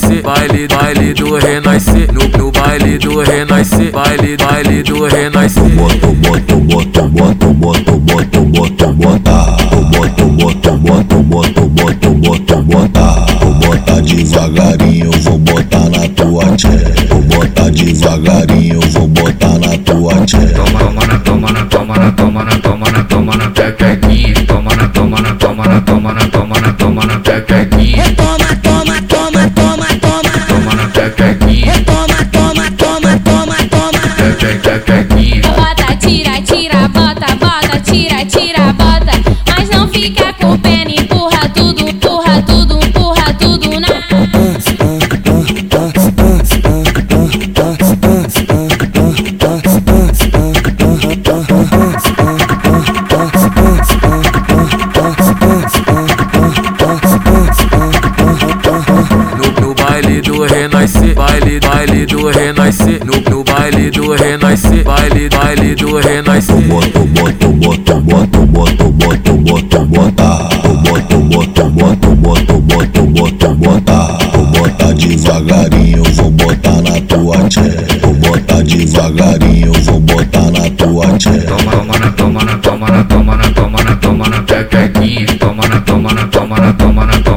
renascer, baile, baile do renascer, no, no baile do renascer, baile, baile do renascer. Bota, bota, bota, bota, bota, bota, bota, bota, bota, bota, bota, bota, bota, bota, bota, bota devagarinho, vou botar na tua tchê, vou botar devagarinho, vou botar na tua tchê. Toma na, toma na, toma na, toma na, toma na, toma na, pepequinha, toma na, toma na, toma na, toma na, toma na, toma na, pepequinha. Bota, tira, tira, bota, bota, tira, tira, bota. Mas não fica com pena, renascer, baile, baile do renascer, no, no baile do renascer, baile, baile do renascer. Bota, bota, bota, bota, bota, bota, bota, bota, bota, bota, bota, bota, bota, bota, bota, bota devagarinho, vou botar na tua tchê, vou botar devagarinho, vou botar na tua tchê. Toma, toma na, toma na, toma na, toma na, toma na, toma na pepequinha, toma na, toma na, toma na, toma na